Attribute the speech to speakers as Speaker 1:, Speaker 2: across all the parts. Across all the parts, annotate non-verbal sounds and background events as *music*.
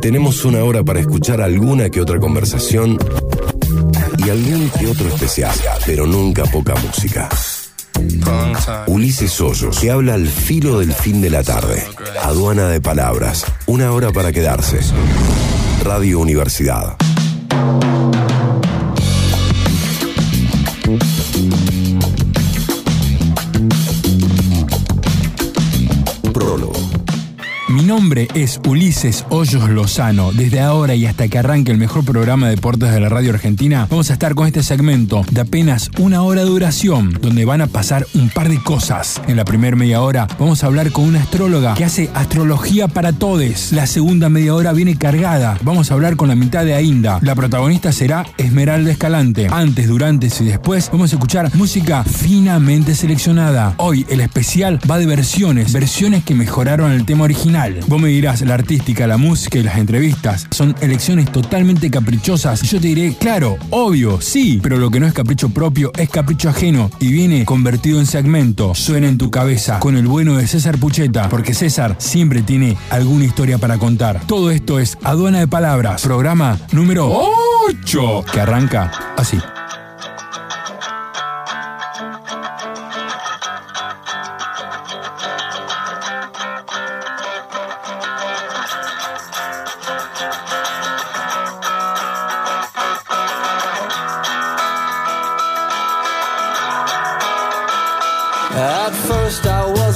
Speaker 1: Tenemos una hora para escuchar alguna que otra conversación y algún que otro especial, pero nunca poca música. Ulises Hoyos, que habla al filo del fin de la tarde. Aduana de palabras. Una hora para quedarse. Radio Universidad.
Speaker 2: Nombre es Ulises Hoyos Lozano. Desde ahora y hasta que arranque el mejor programa de deportes de la radio argentina, vamos a estar con este segmento de apenas una hora de duración, donde van a pasar un par de cosas. En la primera media hora vamos a hablar con una astróloga que hace astrología para todos. La segunda media hora viene cargada. Vamos a hablar con la mitad de Ainda. La protagonista será Esmeralda Escalante. Antes, durante y después vamos a escuchar música finamente seleccionada. Hoy el especial va de versiones, versiones que mejoraron el tema original. Vos me dirás, la artística, la música y las entrevistas son elecciones totalmente caprichosas. Yo te diré, claro, obvio, sí, pero lo que no es capricho propio es capricho ajeno y viene convertido en segmento. Suena en tu cabeza con el bueno de César Pucheta, porque César siempre tiene alguna historia para contar. Todo esto es Aduana de Palabras, programa número 8, que arranca así.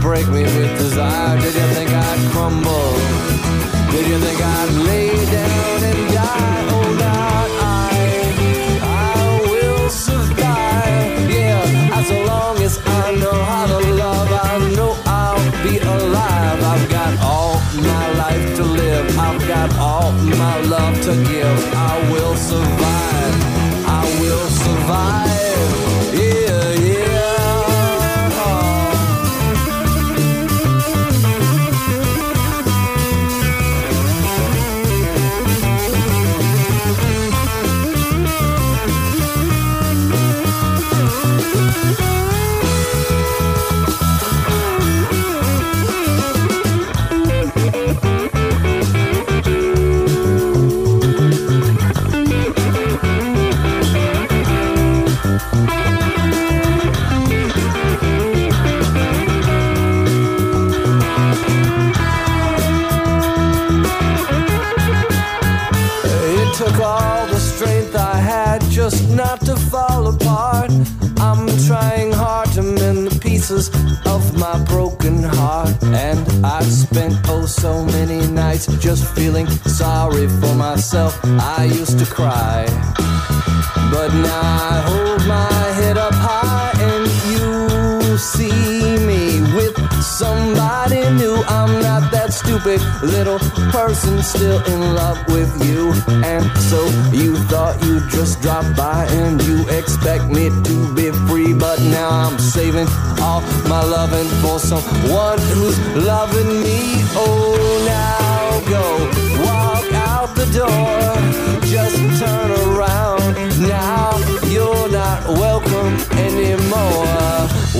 Speaker 3: break me with desire? Took all the strength I had just not to fall apart. I'm trying hard to mend the pieces of my broken heart. And I've spent oh so many nights just feeling sorry for myself. I used to cry. But now I hold my head up high and you see little person still in love with you. And so you thought you'd just drop by and you expect me to be free. But now I'm saving all my loving for someone who's loving me. Oh, now go walk out the door. Just turn around. Now you're not welcome anymore.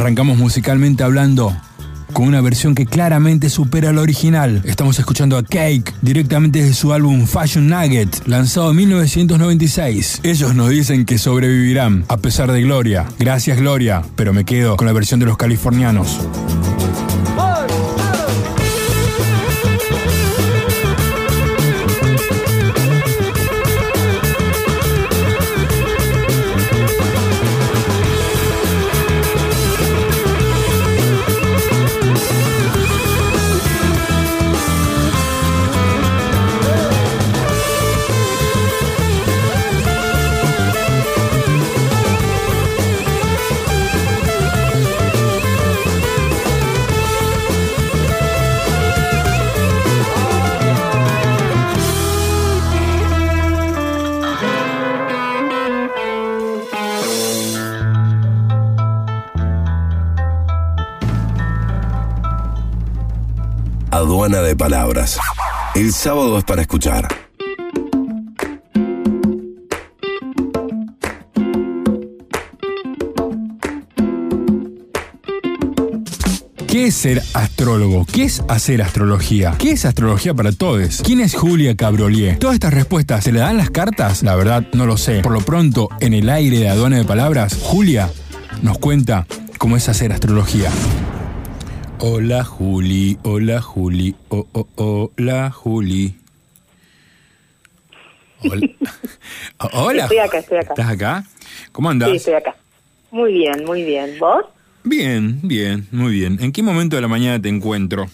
Speaker 2: Arrancamos musicalmente hablando con una versión que claramente supera la original. Estamos escuchando a Cake directamente de su álbum Fashion Nugget, lanzado en 1996. Ellos nos dicen que sobrevivirán a pesar de Gloria. Gracias Gloria, pero me quedo con la versión de los californianos.
Speaker 1: Palabras. El sábado es para escuchar.
Speaker 2: ¿Qué es ser astrólogo? ¿Qué es hacer astrología? ¿Qué es astrología para todos? ¿Quién es Julia Cabrolier? Todas estas respuestas, ¿se le dan las cartas? La verdad, no lo sé. Por lo pronto, en el aire de aduana de palabras, Julia nos cuenta cómo es hacer astrología. Hola Juli, hola Juli, oh, oh, hola Juli. Hola. *laughs* hola.
Speaker 4: Estoy acá, estoy acá.
Speaker 2: ¿Estás acá? ¿Cómo andas?
Speaker 4: Sí, estoy acá. Muy bien, muy bien. ¿Vos?
Speaker 2: Bien, bien, muy bien. ¿En qué momento de la mañana te encuentro?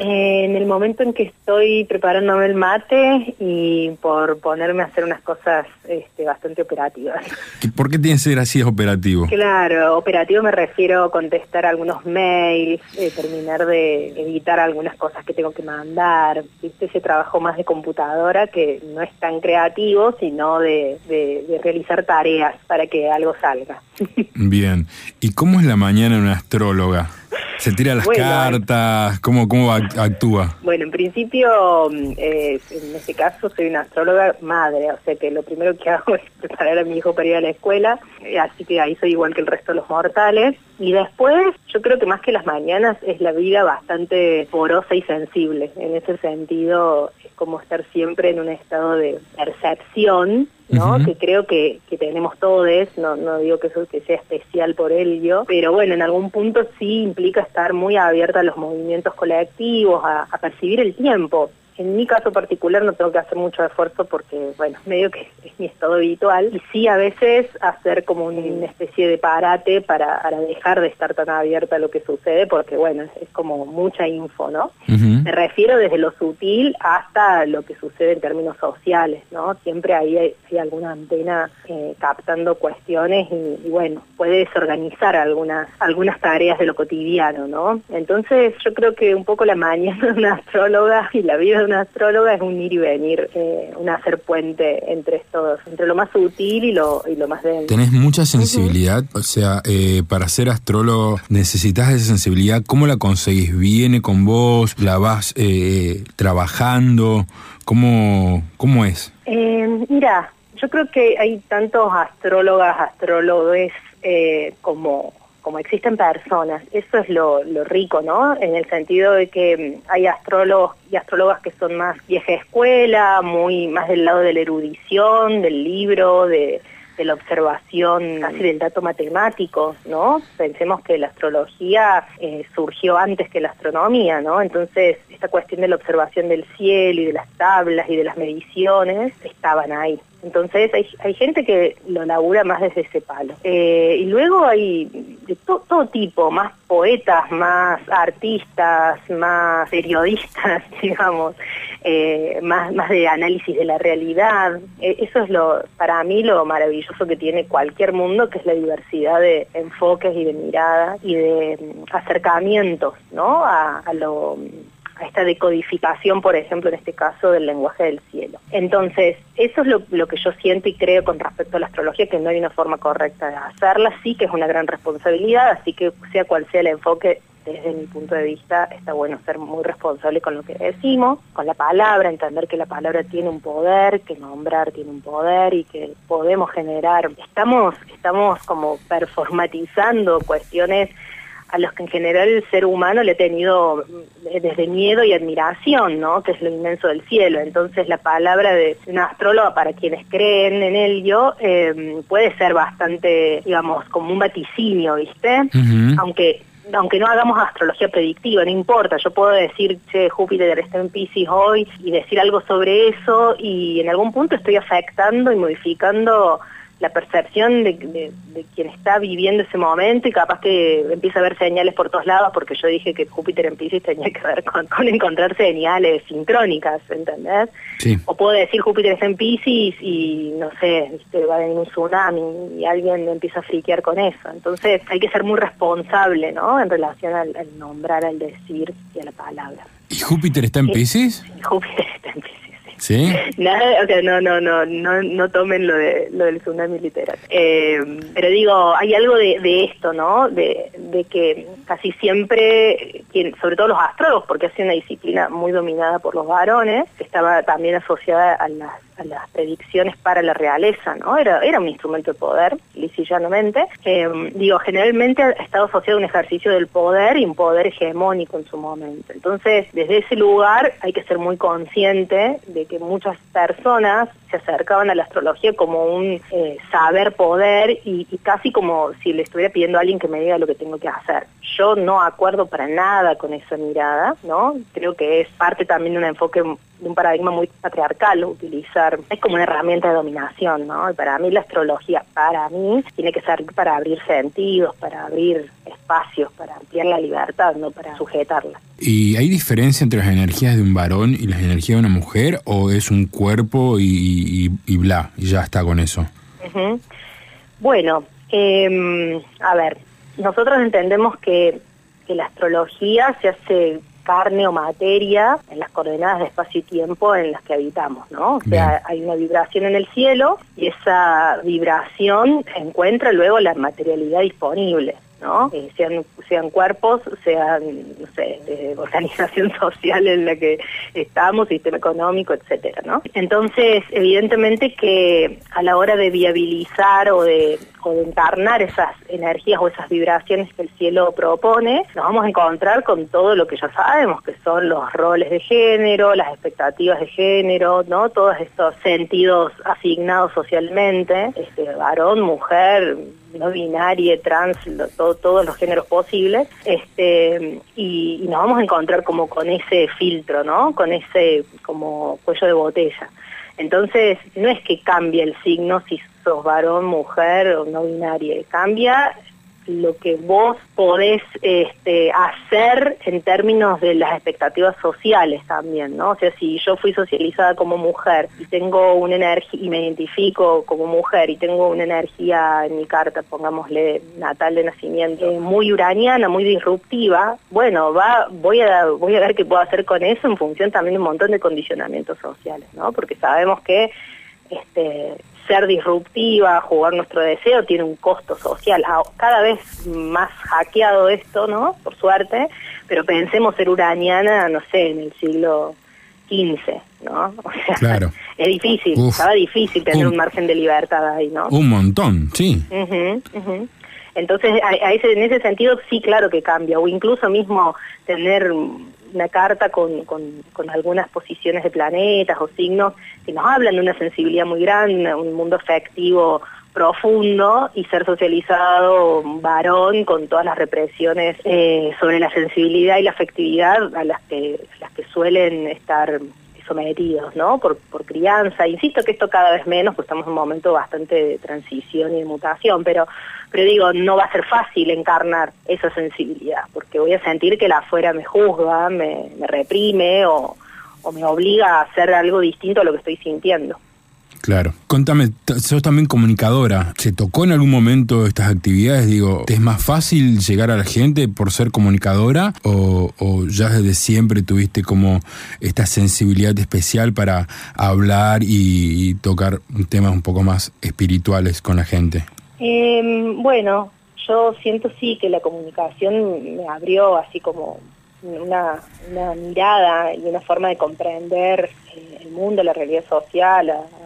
Speaker 4: Eh, momento en que estoy preparándome el mate y por ponerme a hacer unas cosas este, bastante operativas.
Speaker 2: ¿Y ¿Por qué tienes que ser así operativo?
Speaker 4: Claro, operativo me refiero a contestar algunos mails, eh, terminar de editar algunas cosas que tengo que mandar, ¿viste? ese trabajo más de computadora que no es tan creativo, sino de, de- de realizar tareas para que algo salga. *laughs*
Speaker 2: Bien. ¿Y cómo es la mañana de una astróloga? ¿Se tira las
Speaker 4: Bueno.
Speaker 2: cartas? ¿Cómo, cómo act- actúa?
Speaker 4: Bueno, en principio, eh, en este caso soy una astróloga madre, o sea que lo primero que hago *laughs* es preparar a mi hijo para ir a la escuela, eh, así que ahí soy igual que el resto de los mortales. Y después, yo creo que más que las mañanas es la vida bastante porosa y sensible. En ese sentido, es como estar siempre en un estado de percepción, ¿no? Que creo que, que tenemos todos, no, no digo que eso que sea especial por ello, pero bueno, en algún punto sí implica estar muy abierta a los movimientos colectivos, a, a percibir el tiempo. En mi caso particular no tengo que hacer mucho esfuerzo porque, bueno, *laughs* medio que es mi estado habitual. Y sí a veces hacer como una especie de parate para, para dejar de estar tan abierta a lo que sucede porque, bueno, es, es como mucha info, ¿no? Me refiero desde lo sutil hasta lo que sucede en términos sociales, ¿no? Siempre ahí hay, hay alguna antena eh, captando cuestiones y, y, bueno, puede desorganizar algunas algunas tareas de lo cotidiano, ¿no? Entonces yo creo que un poco la mañana de una astróloga y la vida de una astróloga es un ir y venir, eh, un hacer puente entre estos, entre lo más sutil y lo, y lo más denso.
Speaker 2: Tenés mucha sensibilidad, o sea, eh, para ser astrólogo necesitas esa sensibilidad. ¿Cómo la conseguís? ¿Viene con vos? ¿La vas eh, trabajando? ¿Cómo, ¿Cómo es?
Speaker 4: Eh, mira, yo creo que hay tantos astrólogas, astrólogos eh, como, como existen personas. Eso es lo, rico, ¿no? En el sentido de que mm, hay astrólogos y astrólogas que son más vieja escuela, muy más del lado de la erudición, del libro, de, de la observación, casi del dato matemático, ¿no? Pensemos que la astrología eh, surgió antes que la astronomía, ¿no? Entonces, esta cuestión de la observación del cielo y de las tablas y de las mediciones estaban ahí. Entonces hay, hay gente que lo labura más desde ese palo. Eh, y luego hay de to- todo tipo, más poetas, más artistas, más periodistas, *laughs* digamos, eh, más, más de análisis de la realidad. Eh, eso es lo para mí lo maravilloso que tiene cualquier mundo, que es la diversidad de enfoques y de miradas y de mm, acercamientos, ¿no? A, a lo a esta decodificación, por ejemplo, en este caso, del lenguaje del cielo. Entonces, eso es lo, lo que yo siento y creo con respecto a la astrología, que no hay una forma correcta de hacerla, sí que es una gran responsabilidad, así que sea cual sea el enfoque, desde mi punto de vista está bueno ser muy responsable con lo que decimos, con la palabra, entender que la palabra tiene un poder, que nombrar tiene un poder y que podemos generar. Estamos, estamos como performatizando cuestiones a los que en general el ser humano le ha tenido eh, desde miedo y admiración, ¿no? Que es lo inmenso del cielo. Entonces la palabra de una astróloga para quienes creen en ello eh, puede ser bastante, digamos, como un vaticinio, ¿viste? Aunque aunque no hagamos astrología predictiva, no importa, yo puedo decir, che, Júpiter está en Pisces hoy y decir algo sobre eso y en algún punto estoy afectando y modificando la percepción de, quien está viviendo ese momento y capaz que empieza a ver señales por todos lados porque yo dije que Júpiter en Pisces tenía que ver con, encontrar señales sincrónicas, ¿entendés? O puedo decir Júpiter está en Pisces y no sé, va a venir un tsunami y alguien empieza a friquear con eso. Entonces hay que ser muy responsable, ¿no? En relación al, nombrar, al decir y a la palabra.
Speaker 2: ¿Y Júpiter está en Pisces?
Speaker 4: Júpiter está en Pisces.
Speaker 2: ¿Sí?
Speaker 4: Nada, no, no, no, no, no tomen lo de lo del tsunami literal. Eh, pero digo, hay algo de, de esto, ¿no? De, de, que casi siempre, sobre todo los astrólogos, porque hace una disciplina muy dominada por los varones, estaba también asociada a las las predicciones para la realeza, ¿no? Era, era un instrumento de poder, lisillanamente. Eh, digo, generalmente ha estado asociado a un ejercicio del poder y un poder hegemónico en su momento. Entonces, desde ese lugar hay que ser muy consciente de que muchas personas se acercaban a la astrología como un eh, saber poder y, casi como si le estuviera pidiendo a alguien que me diga lo que tengo que hacer. Yo no acuerdo para nada con esa mirada, ¿no? Creo que es parte también de un enfoque de un paradigma muy patriarcal utilizar, es como una herramienta de dominación, ¿no? Y para mí la astrología, para mí, tiene que servir para abrir sentidos, para abrir espacios, para ampliar la libertad, no para sujetarla.
Speaker 2: ¿Y hay diferencia entre las energías de un varón y las energías de una mujer o es un cuerpo y, bla, y ya está con eso?
Speaker 4: Bueno, em, a ver, nosotros entendemos que, que la astrología se hace carne o materia en las coordenadas de espacio y tiempo en las que habitamos, ¿no? O sea, hay una vibración en el cielo y esa vibración encuentra luego la materialidad disponible. ¿no? Eh, sean, sean cuerpos, sean, no sé, de organización *laughs* social en la que estamos, sistema económico, etcétera, ¿no? Entonces, evidentemente que a la hora de viabilizar o de, o de encarnar esas energías o esas vibraciones que el cielo propone, nos vamos a encontrar con todo lo que ya sabemos, que son los roles de género, las expectativas de género, ¿no? Todos estos sentidos asignados socialmente, este, varón, mujer, no binaria, trans, todos los géneros posibles, este, y, nos vamos a encontrar como con ese filtro, ¿no? Con ese como cuello de botella. Entonces, no es que cambie el signo si sos varón, mujer o no binaria, cambia lo que vos podés este, hacer en términos de las expectativas sociales también, ¿no? O sea, si yo fui socializada como mujer y tengo una energía y me identifico como mujer y tengo una energía en mi carta, pongámosle natal de nacimiento, muy uraniana, muy disruptiva, bueno, va, voy a voy a ver qué puedo hacer con eso en función también de un montón de condicionamientos sociales, ¿no? Porque sabemos que este ser disruptiva, jugar nuestro deseo, tiene un costo social. Cada vez más hackeado esto, ¿no? Por suerte, pero pensemos ser uraniana, no sé, en el siglo XV, ¿no? *laughs* O sea,
Speaker 2: claro.
Speaker 4: es difícil, estaba difícil tener un, margen de libertad ahí, ¿no?
Speaker 2: Un montón, sí.
Speaker 4: Entonces, a, ese, en ese sentido sí, claro que cambia, o incluso mismo tener una carta con, con, algunas posiciones de planetas o signos que nos hablan de una sensibilidad muy grande, un mundo afectivo profundo y ser socializado varón con todas las represiones eh, sobre la sensibilidad y la afectividad a las que, las que suelen estar sometidos, ¿no? Por, por crianza. Insisto que esto cada vez menos, pues estamos en un momento bastante de transición y de mutación, pero, pero digo, no va a ser fácil encarnar esa sensibilidad, porque voy a sentir que la afuera me juzga, me, me reprime o me obliga a hacer algo distinto a lo que estoy sintiendo.
Speaker 2: Claro. Contame, sos también comunicadora. ¿Se tocó en algún momento estas actividades? Digo, ¿es más fácil llegar a la gente por ser comunicadora o, ya desde siempre tuviste como esta sensibilidad especial para hablar y, tocar temas un poco más espirituales con la gente?
Speaker 4: Em, bueno, yo siento sí que la comunicación me abrió así como una, una mirada y una forma de comprender eh, el mundo, la realidad social, a,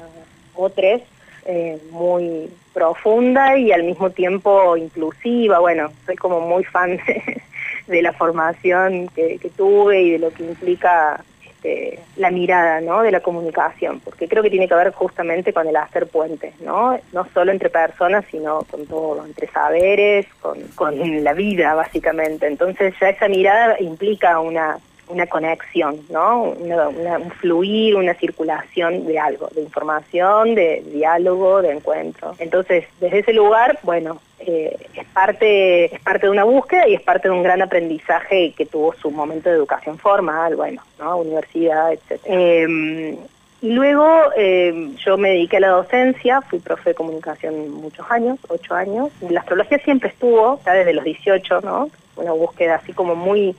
Speaker 4: a otros, eh, muy profunda y al mismo tiempo inclusiva. Bueno, soy como muy fan de, *laughs* de la formación que, que, tuve y de lo que implica este, la mirada ¿no? de la comunicación, porque creo que tiene que ver justamente con el hacer puentes, ¿no? no solo entre personas, sino con todo, entre saberes, con, con la vida básicamente. Entonces ya esa mirada implica una una conexión, ¿no? Una, una, un fluir, una circulación de algo, de información, de diálogo, de encuentro. Entonces, desde ese lugar, bueno, eh, es parte es parte de una búsqueda y es parte de un gran aprendizaje que tuvo su momento de educación formal, bueno, ¿no? Universidad, etc. Eh, y luego eh, yo me dediqué a la docencia, fui profe de comunicación muchos años, ocho años. La astrología siempre estuvo, ya desde los 18, ¿no? Una búsqueda así como muy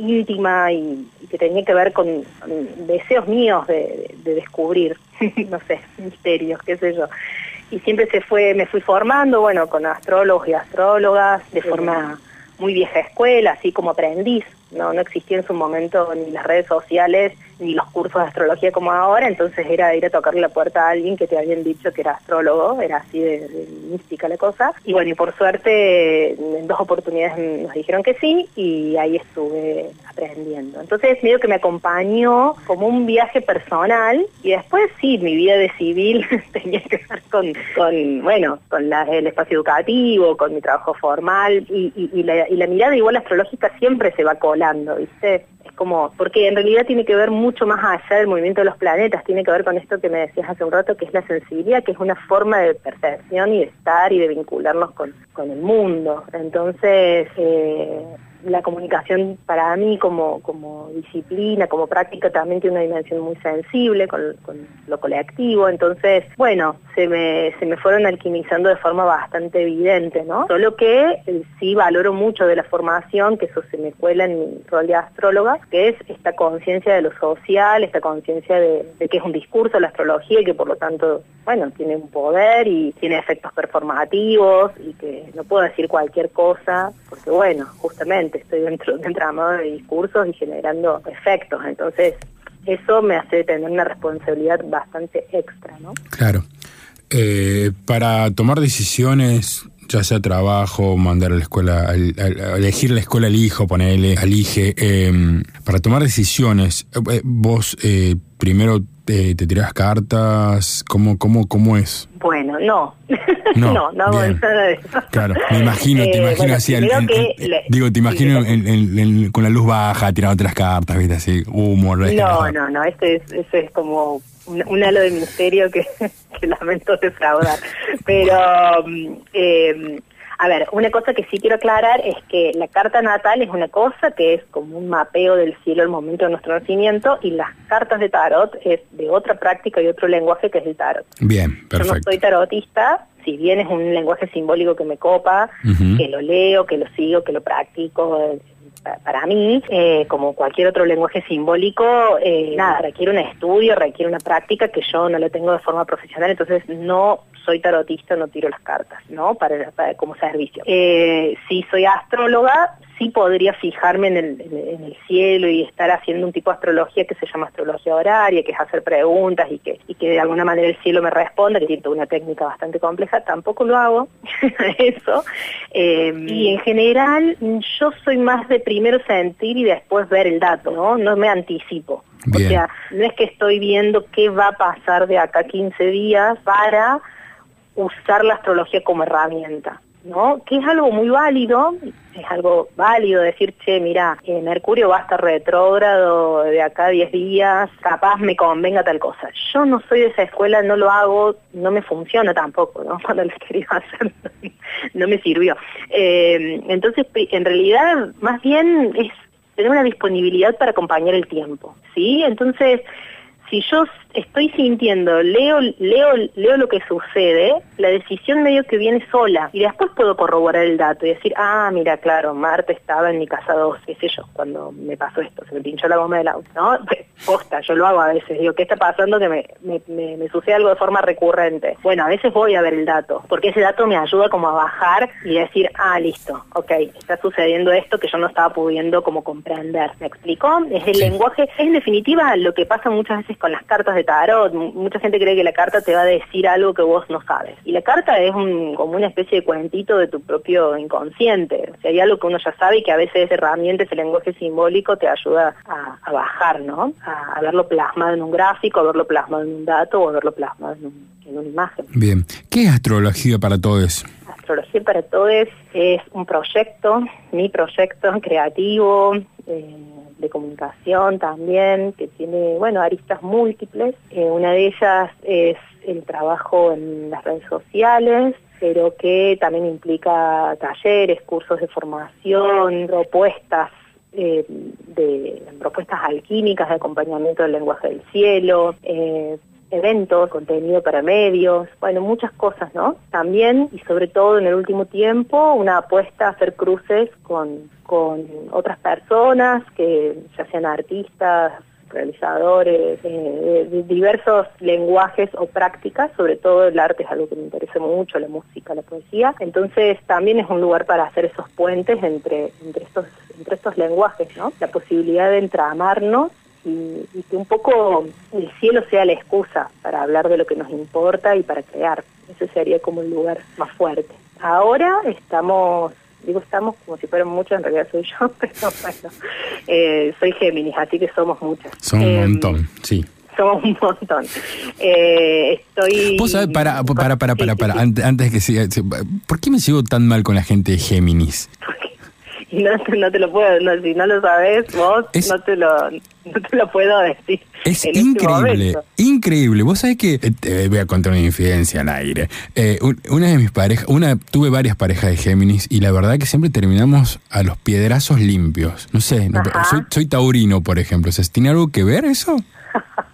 Speaker 4: íntima y, y, que tenía que ver con, con deseos míos de, de, de descubrir, *laughs* no sé, misterios, qué sé yo. Y siempre se fue, me fui formando, bueno, con astrólogos y astrólogas, de forma muy vieja escuela, así como aprendiz, no, no existía en su momento ni las redes sociales ni los cursos de astrología como ahora, entonces era ir a tocarle la puerta a alguien que te habían dicho que era astrólogo, era así de, mística la cosa. Y bueno, y por suerte en dos oportunidades nos dijeron que sí y ahí estuve aprendiendo. Entonces medio que me acompañó como un viaje personal y después sí, mi vida de civil *laughs* tenía que ver con, bueno, con la, el espacio educativo, con mi trabajo formal y, la, y la mirada igual astrológica siempre se va colando, ¿viste? Es como, porque en realidad tiene que ver más allá del movimiento de los planetas, tiene que ver con esto que me decías hace un rato, que es la sensibilidad, que es una forma de percepción y de estar y de vincularnos con, con el mundo. Entonces, eh, la comunicación para mí como, como disciplina, como práctica, también tiene una dimensión muy sensible con, lo colectivo. Entonces, bueno, se me, se me fueron alquimizando de forma bastante evidente, ¿no? Solo que eh, sí valoro mucho de la formación, que eso se me cuela en mi rol de astróloga, que es esta conciencia de lo social, esta conciencia de que es un discurso la astrología y que por lo tanto, bueno, tiene un poder y tiene efectos performativos y que no puedo decir cualquier cosa, porque bueno, justamente estoy dentro de *laughs* un entramado de discursos y generando efectos. Entonces, eso me hace tener una responsabilidad bastante extra, ¿no?
Speaker 2: Claro. Eh, para tomar decisiones, ya sea trabajo, mandar a la escuela, al, elegir la escuela al hijo, ponerle al hijo, eh, para tomar decisiones, eh, vos eh, primero te, te tirás cartas, ¿cómo, cómo, cómo es?
Speaker 4: Bueno, no. *laughs* No, no, no hago nada de eso.
Speaker 2: Claro, me imagino, te imagino bueno, así. El, el, el, digo, te imagino sí, con la luz baja, tirando otras cartas, ¿viste? Así, humor.
Speaker 4: No, no, no, este es, eso es como un, un, halo de misterio que, *laughs* que lamento defraudar. Pero, eh, a ver, una cosa que sí quiero aclarar es que la carta natal es una cosa que es como un mapeo del cielo al momento de nuestro nacimiento y las cartas de tarot es de otra práctica y otro lenguaje que es el tarot.
Speaker 2: Bien, perfecto.
Speaker 4: Yo no soy tarotista, si bien es un lenguaje simbólico que me copa, uh -huh. que lo leo, que lo sigo, que lo practico, para mí, eh, como cualquier otro lenguaje simbólico, eh, nada, requiere un estudio, requiere una práctica que yo no lo tengo de forma profesional, entonces no soy tarotista, no tiro las cartas, ¿no? Para, para como servicio. Eh, si soy astróloga, sí podría fijarme en el, en el, cielo y estar haciendo un tipo de astrología que se llama astrología horaria, que es hacer preguntas y que, y que de alguna manera el cielo me responda, que tiene una técnica bastante compleja, tampoco lo hago, *laughs* eso. Eh, y en general, yo soy más de primero sentir y después ver el dato, ¿no? No me anticipo. Bien. O sea, no es que estoy viendo qué va a pasar de acá 15 días para usar la astrología como herramienta. ¿No? Que es algo muy válido, es algo válido decir, che, mira, eh, Mercurio va a estar retrógrado de acá a 10 días, capaz me convenga tal cosa. Yo no soy de esa escuela, no lo hago, no me funciona tampoco, ¿no? *laughs* Cuando lo quería hacer, *laughs* no me sirvió. Eh, entonces, en realidad, más bien es tener una disponibilidad para acompañar el tiempo, ¿sí? Entonces, si yo estoy sintiendo, leo, leo, leo lo que sucede, la decisión medio que viene sola y después puedo corroborar el dato y decir, ah, mira, claro, Marta estaba en mi casa 2, qué sé yo, cuando me pasó esto, se me pinchó la goma del auto, ¿no? *laughs* Posta, yo lo hago a veces, digo, ¿qué está pasando que me, me, me, sucede algo de forma recurrente? Bueno, a veces voy a ver el dato, porque ese dato me ayuda como a bajar y decir, ah, listo, ok, está sucediendo esto que yo no estaba pudiendo como comprender, ¿me explicó? Es el lenguaje, es en definitiva lo que pasa muchas veces con las cartas de tarot. Mucha gente cree que la carta te va a decir algo que vos no sabes. Y la carta es un, como una especie de cuentito de tu propio inconsciente. O sea, hay algo que uno ya sabe y que a veces herramientas, el lenguaje simbólico te ayuda a, bajar, ¿no? A, verlo plasmado en un gráfico, a verlo plasmado en un dato o a verlo plasmado en, una imagen.
Speaker 2: Bien. ¿Qué es astrología para todos?
Speaker 4: Astrología para todos es un proyecto, mi proyecto creativo, eh, de comunicación también, que tiene, bueno, aristas múltiples. Eh, una de ellas es el trabajo en las redes sociales, pero que también implica talleres, cursos de formación, propuestas eh, de propuestas alquímicas de acompañamiento del lenguaje del cielo, eh, eventos, contenido para medios, bueno, muchas cosas, ¿no? También y sobre todo en el último tiempo una apuesta a hacer cruces con, con otras personas, que ya sean artistas, realizadores, eh, diversos lenguajes o prácticas, sobre todo el arte es algo que me interesa mucho, la música, la poesía, entonces también es un lugar para hacer esos puentes entre, entre, estos, entre estos lenguajes, ¿no? La posibilidad de entramarnos y, que un poco el cielo sea la excusa para hablar de lo que nos importa y para crear. Ese sería como el lugar más fuerte. Ahora estamos, digo estamos como si fueran muchos, en realidad soy yo, *laughs* pero bueno, eh, soy Géminis, así que somos muchas.
Speaker 2: Son un em, montón, sí
Speaker 4: somos un montón. Eh, estoy...
Speaker 2: ¿Vos sabés, para, para, para, para, para, antes que siga, ¿por qué me sigo tan mal con la gente de Géminis? *laughs*
Speaker 4: y *laughs* no, no te lo puedo, no, si no lo sabes vos, no, te lo, no te lo puedo decir.
Speaker 2: Es este increíble, increíble. Vos sabés que, eh, te voy a contar una infidencia al aire. Eh, una de mis parejas, una, tuve varias parejas de Géminis y la verdad que siempre terminamos a los piedrazos limpios. No sé, soy, soy taurino, por ejemplo. ¿Tiene algo que ver eso?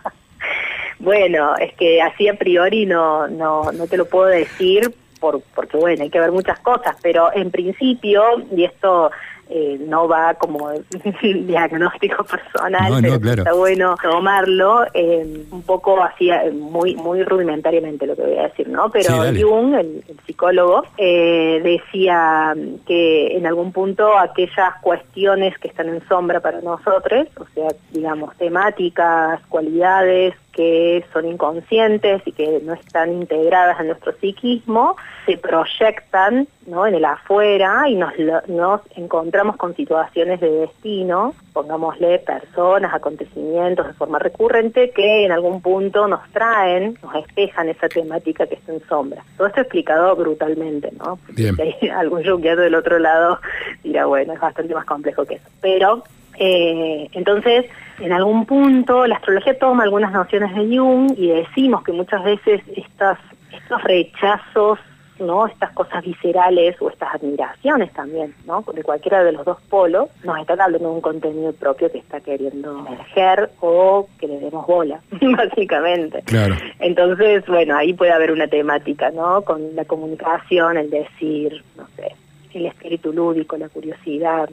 Speaker 2: *laughs*
Speaker 4: bueno, es que así a priori no, no, no te lo puedo decir por, porque bueno, hay que ver muchas cosas, pero en principio, y esto eh, no va como *laughs* diagnóstico personal, pero está bueno tomarlo eh, un poco así, eh, muy muy rudimentariamente lo que voy a decir, ¿no? Pero Jung, el, psicólogo, decía que en algún punto aquellas cuestiones que están en sombra para nosotros, o sea, digamos, temáticas, cualidades que son inconscientes y que no están integradas en nuestro psiquismo, se proyectan ¿no? en el afuera y nos, nos encontramos con situaciones de destino, pongámosle personas, acontecimientos de forma recurrente que en algún punto nos traen, nos espejan esa temática que está en sombra. Todo esto explicado brutalmente, ¿no? *laughs* Si hay algún del otro lado dirá, bueno, es bastante más complejo que eso. Pero eh, entonces, en algún punto, la astrología toma algunas nociones de Jung y decimos que muchas veces estas, estos rechazos, ¿no? estas cosas viscerales o estas admiraciones también, ¿no? de cualquiera de los dos polos, nos están hablando de un contenido propio que está queriendo emerger o que le demos bola, *laughs* básicamente.
Speaker 2: Claro.
Speaker 4: Entonces, bueno, ahí puede haber una temática, ¿no? Con la comunicación, el decir, no sé, el espíritu lúdico, la curiosidad,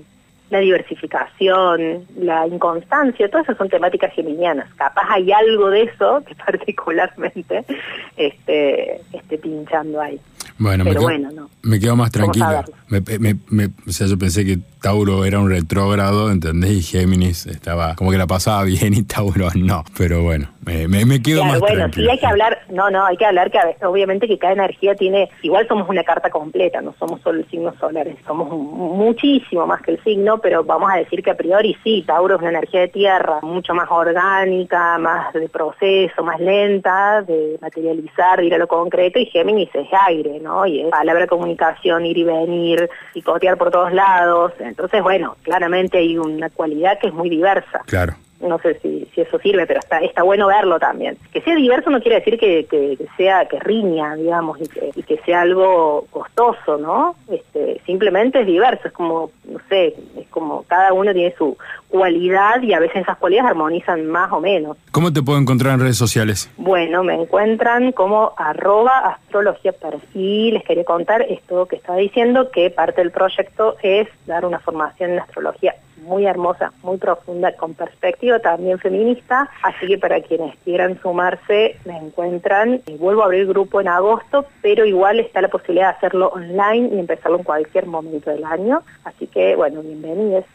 Speaker 4: la diversificación, la inconstancia, todas esas son temáticas geminianas. Capaz hay algo de eso que *laughs* particularmente esté, esté pinchando ahí.
Speaker 2: Bueno, me, quedo, me quedo más tranquila. o sea, yo pensé que Tauro era un retrógrado, ¿entendés? Y Géminis estaba como que la pasaba bien y Tauro no. Pero bueno, me, me quedo claro, más bueno,
Speaker 4: sí hay que hablar, no, no, hay que hablar que obviamente que cada energía tiene, igual somos una carta completa, no somos solo el signo solar, somos muchísimo más que el signo, pero vamos a decir que a priori sí, Tauro es una energía de tierra, mucho más orgánica, más de proceso, más lenta, de materializar, de ir a lo concreto, y Géminis es aire, Y es palabra, comunicación, ir y venir, picotear por todos lados, entonces bueno, claramente hay una cualidad que es muy diversa.
Speaker 2: Claro.
Speaker 4: No sé si, si eso sirve, pero está, está bueno verlo también. Que sea diverso no quiere decir que, que, sea que riña, digamos, y que, y que sea algo costoso, ¿no? Este, simplemente es diverso, es como, no sé, es como cada uno tiene su cualidad y a veces esas cualidades armonizan más o menos.
Speaker 2: ¿Cómo te puedo encontrar en redes sociales?
Speaker 4: Bueno, me encuentran como arroba astrología perfil. Les quería contar esto que estaba diciendo, que parte del proyecto es dar una formación en astrología muy hermosa, muy profunda, con perspectiva también feminista, así que para quienes quieran sumarse me encuentran, y vuelvo a abrir grupo en agosto, pero igual está la posibilidad de hacerlo online y empezarlo en cualquier momento del año, así que bueno, bienvenidos.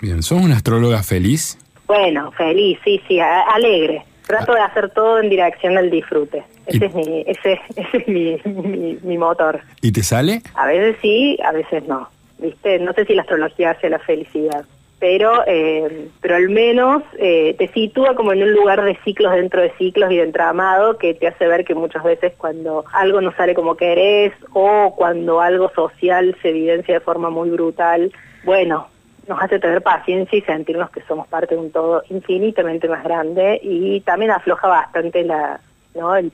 Speaker 2: Bien, ¿sos una astróloga feliz?
Speaker 4: Bueno, feliz, sí, sí, alegre. Trato de hacer todo en dirección al disfrute. Ese es, mi, ese, *laughs* es mi, mi, motor.
Speaker 2: ¿Y te sale?
Speaker 4: A veces sí, a veces no. ¿Viste? No sé si la astrología hace la felicidad pero eh, pero al menos eh, te sitúa como en un lugar de ciclos dentro de ciclos y de entramado que te hace ver que muchas veces cuando algo no sale como querés o cuando algo social se evidencia de forma muy brutal, bueno, nos hace tener paciencia y sentirnos que somos parte de un todo infinitamente más grande y también afloja bastante la, ¿no? El,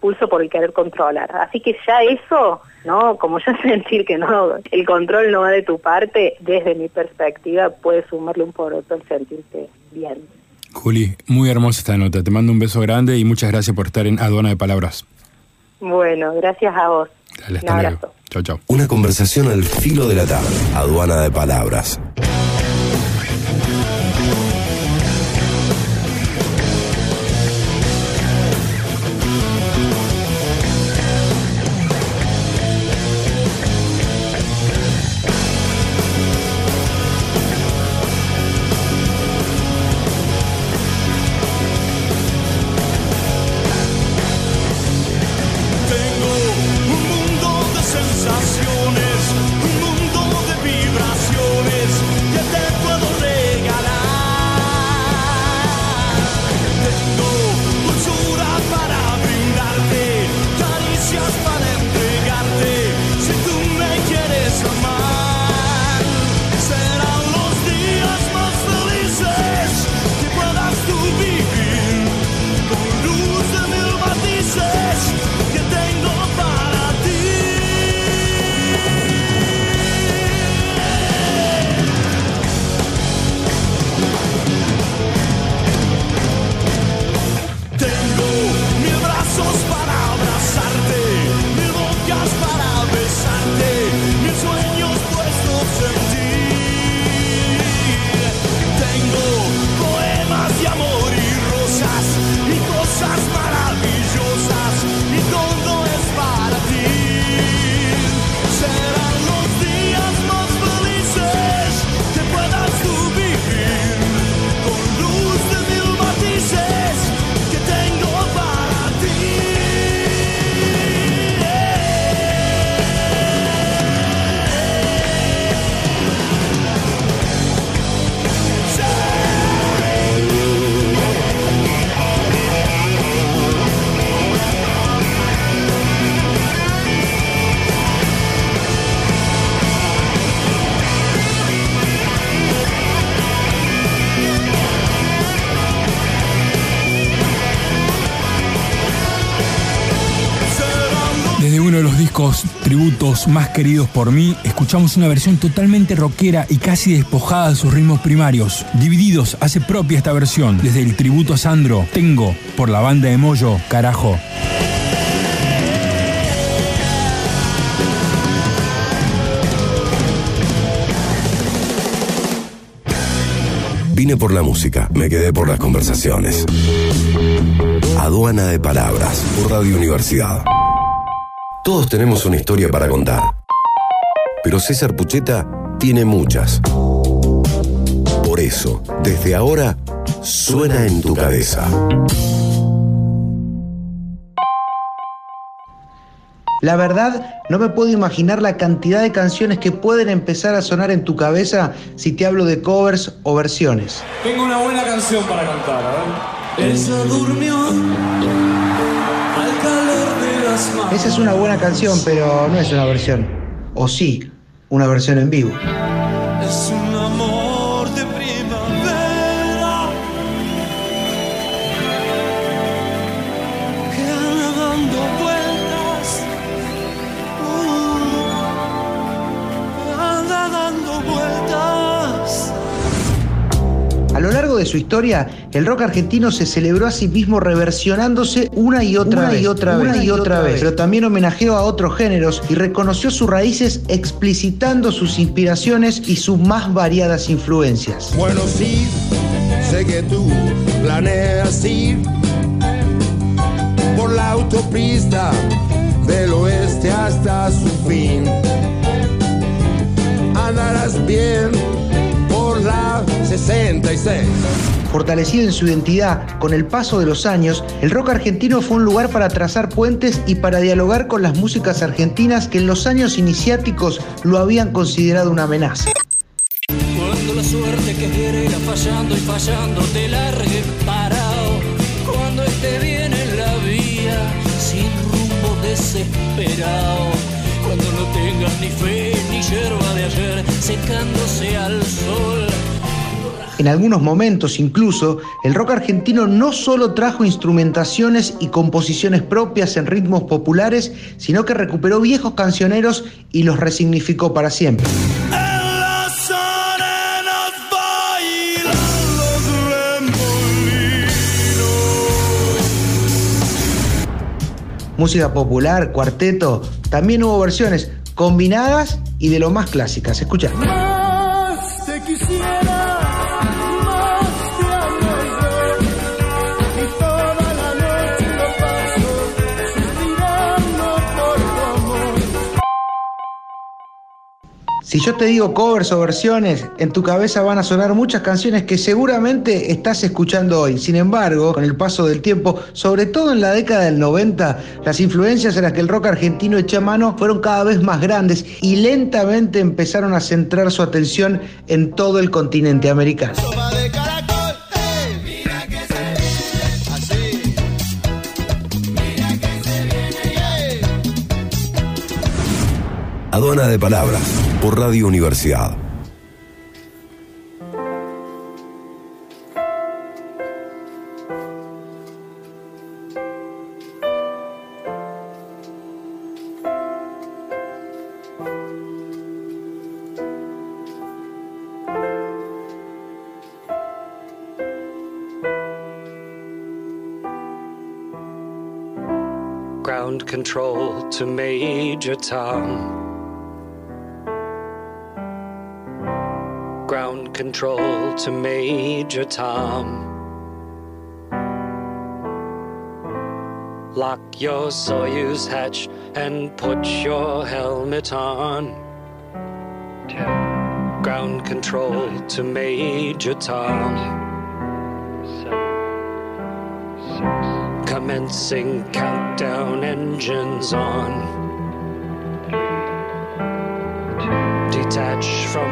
Speaker 4: pulso por el querer controlar. Así que ya eso, ¿no? Como ya *laughs* sentir que no, el control no va de tu parte, desde mi perspectiva, puedes sumarle un por otro el sentirte bien.
Speaker 2: Juli, muy hermosa esta nota. Te mando un beso grande y muchas gracias por estar en Aduana de Palabras.
Speaker 4: Bueno, gracias a vos.
Speaker 2: Dale, hasta luego. Chao, chao.
Speaker 1: Una conversación al filo de la tarde. Aduana de Palabras.
Speaker 2: Más queridos por mí, escuchamos una versión totalmente rockera y casi despojada de sus ritmos primarios. Divididos hace propia esta versión, desde el tributo a Sandro, Tengo, por la banda de Moyo, carajo.
Speaker 1: Vine por la música, me quedé por las conversaciones. Aduana de Palabras, por Radio Universidad. Todos tenemos una historia para contar. Pero César Pucheta tiene muchas. Por eso, desde ahora, suena en tu cabeza.
Speaker 5: La verdad, no me puedo imaginar la cantidad de canciones que pueden empezar a sonar en tu cabeza si te hablo de covers o versiones.
Speaker 6: Tengo una buena canción para cantar, a ver. Ella durmió
Speaker 5: esa es una buena canción, pero no es una versión. O sí, una versión en vivo. Su historia, el rock argentino se celebró a sí mismo reversionándose una y otra vez, y otra vez, y otra vez, pero también homenajeó a otros géneros y reconoció sus raíces explicitando sus inspiraciones y sus más variadas influencias.
Speaker 7: Bueno, sí, sé que tú planeas ir por la autopista del oeste hasta su fin. Andarás bien por la 66.
Speaker 5: Fortalecido en su identidad con el paso de los años, el rock argentino fue un lugar para trazar puentes y para dialogar con las músicas argentinas que en los años iniciáticos lo habían considerado una amenaza.
Speaker 8: Cuando la suerte que quiere irá fallando y fallando te largue parado. Cuando esté bien en la vía, sin rumbo desesperado. Cuando no tengas ni fe ni hierba de ayer, secándose al sol.
Speaker 5: En algunos momentos incluso, el rock argentino no solo trajo instrumentaciones y composiciones propias en ritmos populares, sino que recuperó viejos cancioneros y los resignificó para siempre. Música popular, cuarteto, también hubo versiones combinadas y de lo más clásicas. Escucha. Si yo te digo covers o versiones, en tu cabeza van a sonar muchas canciones que seguramente estás escuchando hoy. Sin embargo, con el paso del tiempo, sobre todo en la década del 90, las influencias en las que el rock argentino echa mano fueron cada vez más grandes y lentamente empezaron a centrar su atención en todo el continente americano.
Speaker 1: Aduana de Palabras por Radio Universidad.
Speaker 8: Ground control to Major Tom. Ground control to Major Tom. Lock your Soyuz hatch and put your helmet on. Ten. Ground control to Major Tom. Seven. Six. Commencing countdown engines on.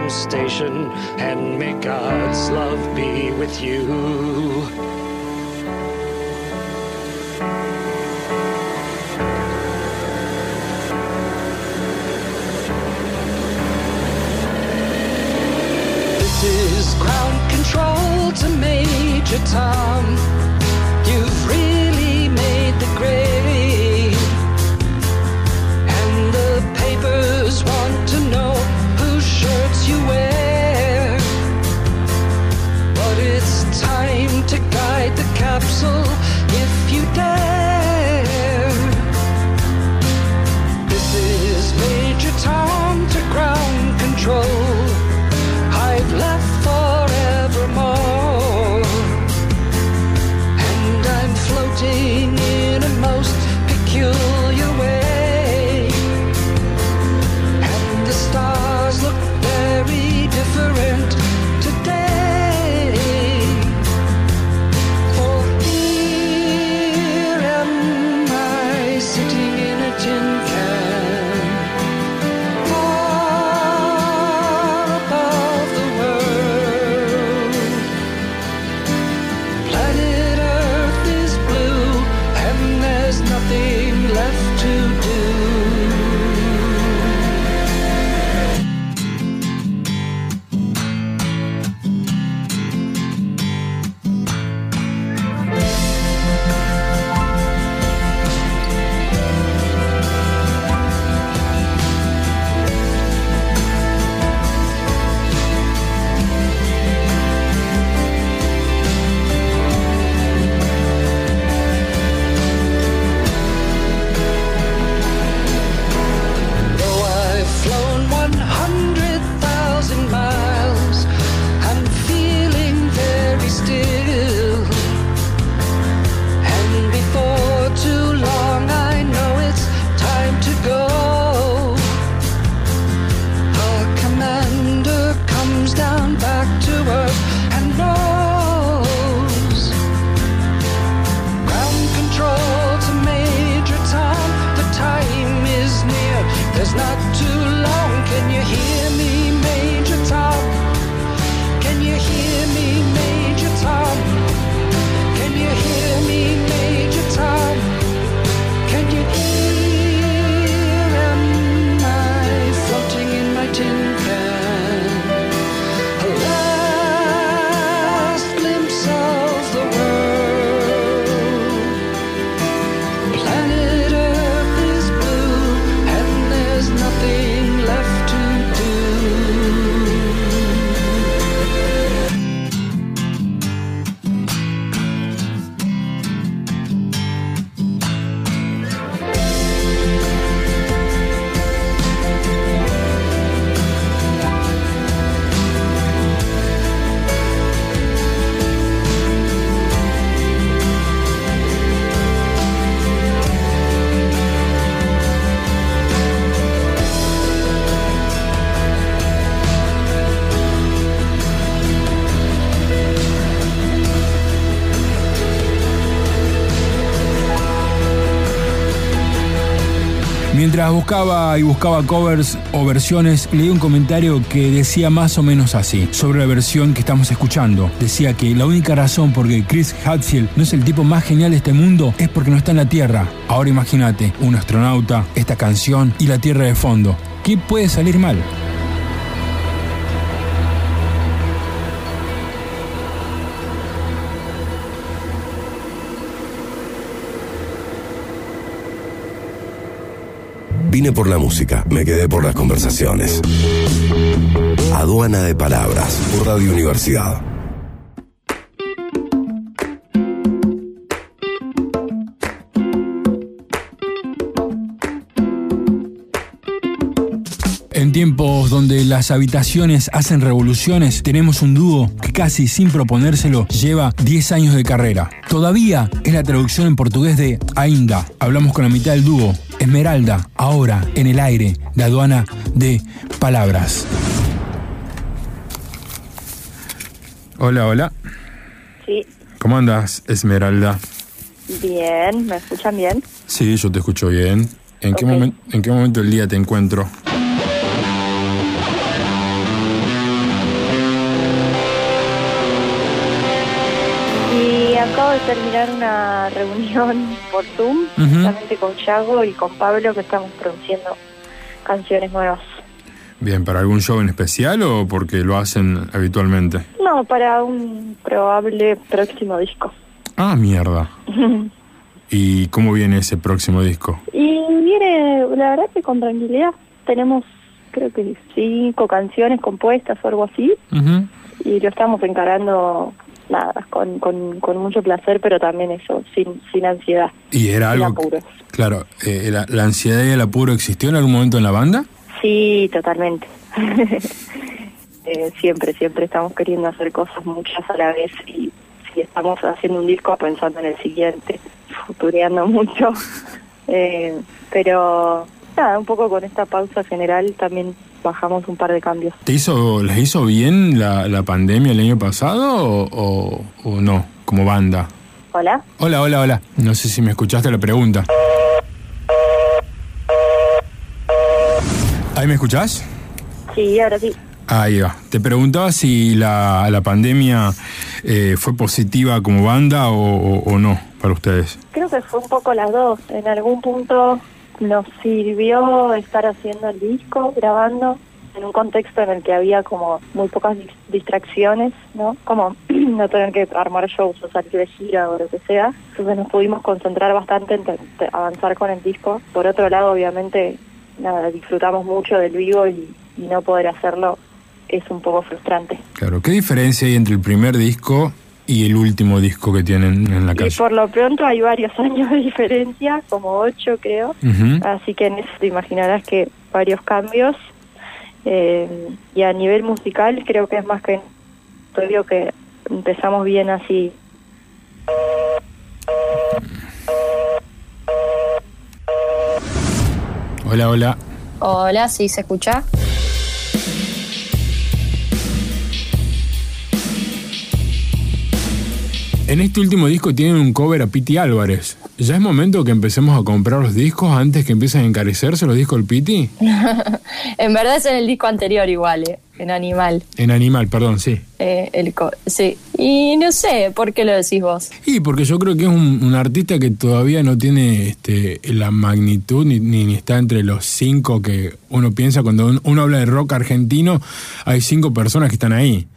Speaker 8: Station and may God's love be with you. This is ground control to Major Tom. You've
Speaker 2: Mientras buscaba y buscaba covers o versiones, leí un comentario que decía más o menos así, sobre la versión que estamos escuchando. Decía que la única razón por que Chris Hadfield no es el tipo más genial de este mundo es porque no está en la Tierra. Ahora imagínate, un astronauta, esta canción y la Tierra de fondo. ¿Qué puede salir mal?
Speaker 9: Vine por la música, me quedé por las conversaciones. Aduana de Palabras, por Radio Universidad.
Speaker 2: Tiempos donde las habitaciones hacen revoluciones, tenemos un dúo que casi sin proponérselo lleva 10 años de carrera. Todavía es la traducción en portugués de Ainda. Hablamos con la mitad del dúo. Esmeralda, ahora en el aire, de aduana de palabras. Hola, hola.
Speaker 10: Sí,
Speaker 2: ¿Cómo andas, Esmeralda?
Speaker 10: bien, ¿me escuchan bien?
Speaker 2: Sí, yo te escucho bien. ¿En, qué,
Speaker 10: Ok.
Speaker 2: momen- ¿En qué momento del día te encuentro?
Speaker 10: Acabo de terminar una *laughs* reunión por Zoom,
Speaker 2: Ujú.
Speaker 10: justamente con Chago y con Pablo, que estamos produciendo canciones nuevas.
Speaker 2: Bien, ¿para algún show en especial o porque lo hacen habitualmente?
Speaker 10: No, para un probable próximo disco.
Speaker 2: Ah, mierda. *laughs* ¿Y cómo viene ese próximo disco?
Speaker 10: y viene, la verdad que con tranquilidad. Tenemos, creo que cinco canciones compuestas o algo así, y lo estamos encarando, nada, con, con, con mucho placer, pero también eso, sin, sin ansiedad.
Speaker 2: ¿Y era
Speaker 10: sin
Speaker 2: algo...
Speaker 10: apuros.
Speaker 2: Claro, eh, la, la ansiedad y el apuro existió en algún momento en la banda?
Speaker 10: Sí, totalmente. *laughs* Eh, siempre, siempre estamos queriendo hacer cosas muchas a la vez y si estamos haciendo un disco pensando en el siguiente, futureando *laughs* mucho. Eh, pero nada, un poco con esta pausa general también bajamos un par de cambios.
Speaker 2: ¿Te hizo, ¿Les hizo bien la, la pandemia el año pasado o, o- o no, como banda?
Speaker 10: Hola.
Speaker 2: Hola, hola, hola. No sé si me escuchaste la pregunta. ¿Ahí me escuchás?
Speaker 10: Sí, ahora sí.
Speaker 2: Ahí va. Te preguntaba si la, la pandemia eh, fue positiva como banda o, o- o no para ustedes.
Speaker 10: Creo que fue un poco las dos. En algún punto nos sirvió estar haciendo el disco, grabando, en un contexto en el que había como muy pocas dis- distracciones, ¿no? Como *clears throat* no tener que armar shows o salir de gira o lo que sea. Entonces nos pudimos concentrar bastante en avanzar con el disco. Por otro lado, obviamente, disfrutamos mucho del vivo y no poder hacerlo es un poco frustrante.
Speaker 2: Claro, ¿qué diferencia hay entre el primer disco y el último disco que tienen en la
Speaker 10: Y
Speaker 2: calle?
Speaker 10: por lo pronto hay varios *laughs* años de diferencia, como ocho creo. Así que en eso te imaginarás que varios cambios. Eh, y a nivel musical creo que es más que obvio que empezamos bien así.
Speaker 2: Hola, hola.
Speaker 11: Hola, ¿sí se escucha?
Speaker 2: En este último disco tienen un cover a Piti Álvarez. ¿Ya es momento que empecemos a comprar los discos antes que empiecen a encarecerse los discos del Piti? *laughs*
Speaker 11: en verdad es en el disco anterior igual, eh, en Animal.
Speaker 2: En Animal, perdón, sí.
Speaker 11: eh, el co- sí. Y no sé, ¿por qué lo decís vos?
Speaker 2: Y porque yo creo que es un, un artista que todavía no tiene este, la magnitud ni, ni- está entre los cinco que uno piensa cuando un- uno habla de rock argentino, hay cinco personas que están ahí.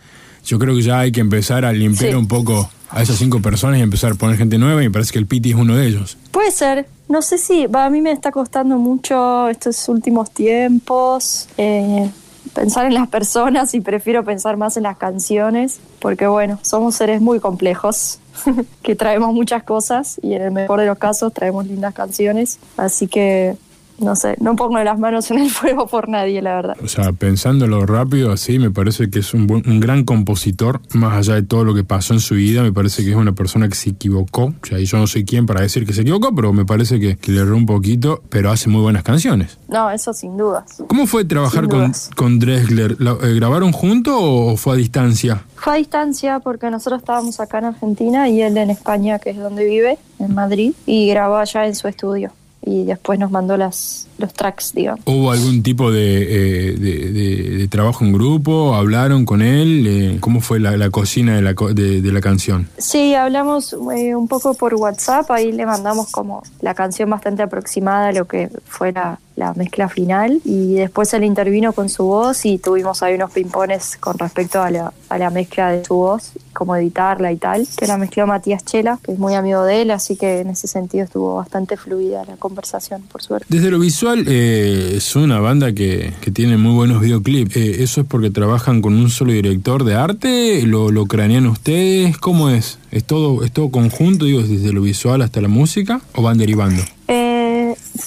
Speaker 2: Yo creo que ya hay que empezar a limpiar
Speaker 11: Sí.
Speaker 2: un poco a esas cinco personas y empezar a poner gente nueva y me parece que el Piti es uno de ellos.
Speaker 11: Puede ser. No sé si, a mí me está costando mucho estos últimos tiempos eh, pensar en las personas y prefiero pensar más en las canciones, porque bueno, somos seres muy complejos, *laughs* que traemos muchas cosas y en el mejor de los casos traemos lindas canciones, así que no sé, no pongo las manos en el *laughs* fuego por nadie, la verdad.
Speaker 2: O sea, pensándolo rápido así, me parece que es un, buen- un gran compositor, más allá de todo lo que pasó en su vida, me parece que es una persona que se equivocó. O sea, y yo no soy quien para decir que se equivocó, pero me parece que, que le erró un poquito, pero hace muy buenas canciones.
Speaker 11: No, eso sin dudas.
Speaker 2: ¿Cómo fue trabajar con, con eh, ¿Grabaron juntos o fue a distancia?
Speaker 11: Fue a distancia porque nosotros estábamos acá en Argentina y él en España, que es donde vive, en Madrid, y grabó allá en su estudio.
Speaker 10: Y después nos mandó las, los tracks, digamos.
Speaker 2: ¿Hubo algún tipo de, eh, de, de- de trabajo en grupo? ¿Hablaron con él? Eh, ¿Cómo fue la, la cocina de la, de la canción?
Speaker 10: Sí, hablamos eh, un poco por WhatsApp, ahí le mandamos como la canción bastante aproximada a lo que fue la, la mezcla final y después él intervino con su voz y tuvimos ahí unos pimpones con respecto a la, a la mezcla de su voz, cómo editarla y tal, que la mezcló Matías Chela, que es muy amigo de él, así que en ese sentido estuvo bastante fluida la conversación, por suerte.
Speaker 2: Desde lo visual, eh, es una banda que, que tiene muy buenos videoclips. Eh, ¿Eso es porque trabajan con un solo director de arte? ¿Lo, lo cranean ustedes? ¿Cómo es? ¿Es todo, ¿Es todo conjunto, digo, desde lo visual hasta la música? ¿O van derivando?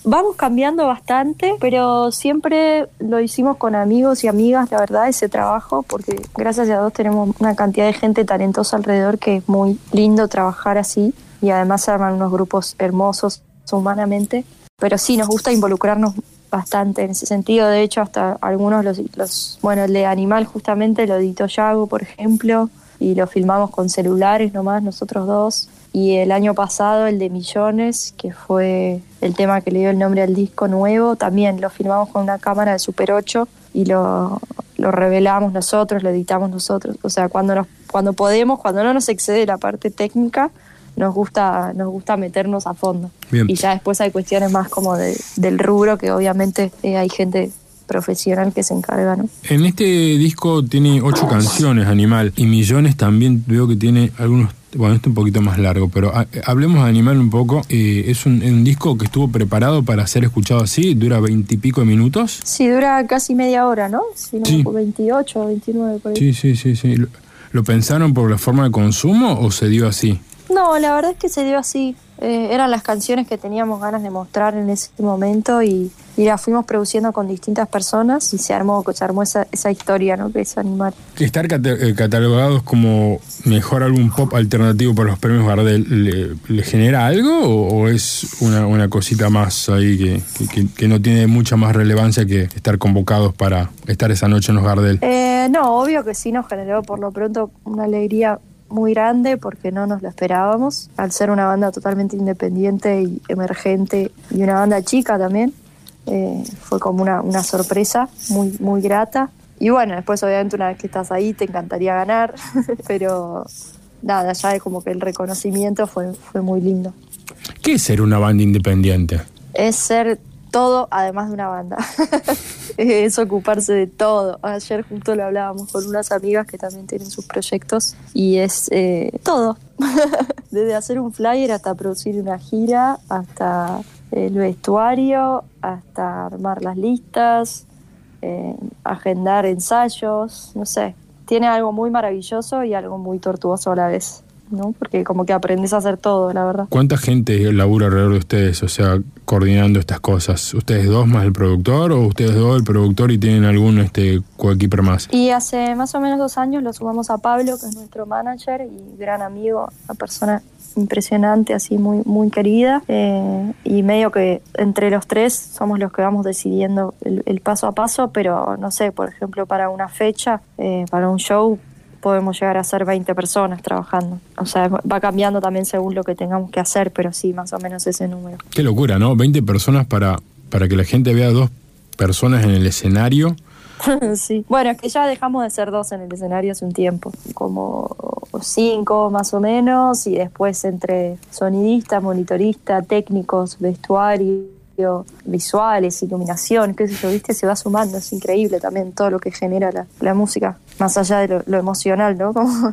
Speaker 10: Vamos cambiando bastante, pero siempre lo hicimos con amigos y amigas, la verdad, ese trabajo, porque gracias a Dios tenemos una cantidad de gente talentosa alrededor que es muy lindo trabajar así y además se arman unos grupos hermosos humanamente. Pero sí, nos gusta involucrarnos bastante en ese sentido. De hecho, hasta algunos los, los bueno, el de Animal justamente lo editó Yago, por ejemplo, y lo filmamos con celulares nomás, nosotros dos. Y el año pasado el de Millones, que fue el tema que le dio el nombre al disco nuevo, también lo filmamos con una cámara de Super 8 y lo, lo revelamos nosotros, lo editamos nosotros. O sea, cuando, nos, cuando podemos, cuando no nos excede la parte técnica, nos gusta, nos gusta meternos a fondo.
Speaker 2: Bien.
Speaker 10: Y ya después hay cuestiones más como de- del rubro, que obviamente eh, hay gente profesional que se encarga, ¿no?
Speaker 2: En este disco tiene ocho canciones, Animal, y Millones también veo que tiene algunos... Bueno, este un poquito más largo, pero ah, hablemos de Animal un poco. Eh, es un, un disco que estuvo preparado para ser escuchado así, dura veintipico de minutos.
Speaker 10: Sí, dura casi media hora, ¿no? Si no,
Speaker 2: Sí.
Speaker 10: 28 o 29 por ahí.
Speaker 2: Sí, sí, sí, sí. ¿Lo, lo pensaron por la forma de consumo o se dio así?
Speaker 10: No, la verdad es que se dio así. Eh, eran las canciones que teníamos ganas de mostrar en ese momento y, y las fuimos produciendo con distintas personas y se armó, se armó esa, esa historia, ¿no? Que es Animal.
Speaker 2: Estar eh, catalogados como mejor álbum pop alternativo para los premios Gardel, ¿le, le genera algo o, o es una, una cosita más ahí que, que- que- que no tiene mucha más relevancia que estar convocados para estar esa noche en los Gardel?
Speaker 10: Eh, no, obvio que sí nos generó por lo pronto una alegría muy grande porque no nos lo esperábamos. Al ser una banda totalmente independiente y emergente y una banda chica también, eh, fue como una, una sorpresa muy, muy grata. Y bueno, después obviamente una vez que estás ahí te encantaría ganar, *laughs* pero nada, ya es como que el reconocimiento fue, fue muy lindo.
Speaker 2: ¿Qué es ser una banda independiente?
Speaker 10: Es ser todo además de una banda. *laughs* es ocuparse de todo. Ayer justo lo hablábamos con unas amigas que también tienen sus proyectos y es eh, todo. *laughs* Desde hacer un flyer hasta producir una gira, hasta el vestuario, hasta armar las listas, eh, agendar ensayos, no sé. Tiene algo muy maravilloso y algo muy tortuoso a la vez, ¿no? Porque como que aprendes a hacer todo, la verdad.
Speaker 2: ¿Cuánta gente labura alrededor de ustedes? O sea, coordinando estas cosas. ¿Ustedes dos más el productor o ustedes dos el productor y tienen algún este, coequiper más?
Speaker 10: Y hace más o menos dos años lo sumamos a Pablo, que es nuestro manager y gran amigo, una persona impresionante, así muy, muy querida. Eh, y medio que entre los tres somos los que vamos decidiendo el, el paso a paso, pero no sé, por ejemplo, para una fecha, eh, para un show, podemos llegar a ser 20 personas trabajando. O sea, va cambiando también según lo que tengamos que hacer, pero sí, más o menos ese número.
Speaker 2: Qué locura, ¿no? 20 personas para, para que la gente vea dos personas en el escenario. *laughs*
Speaker 10: sí. Bueno, es que ya dejamos de ser dos en el escenario hace un tiempo, como cinco más o menos, y después entre sonidista, monitorista, técnicos, vestuario, visuales, iluminación, qué sé yo, viste, se va sumando, es increíble también todo lo que genera la, la música, más allá de lo, lo emocional, ¿no? *laughs* Como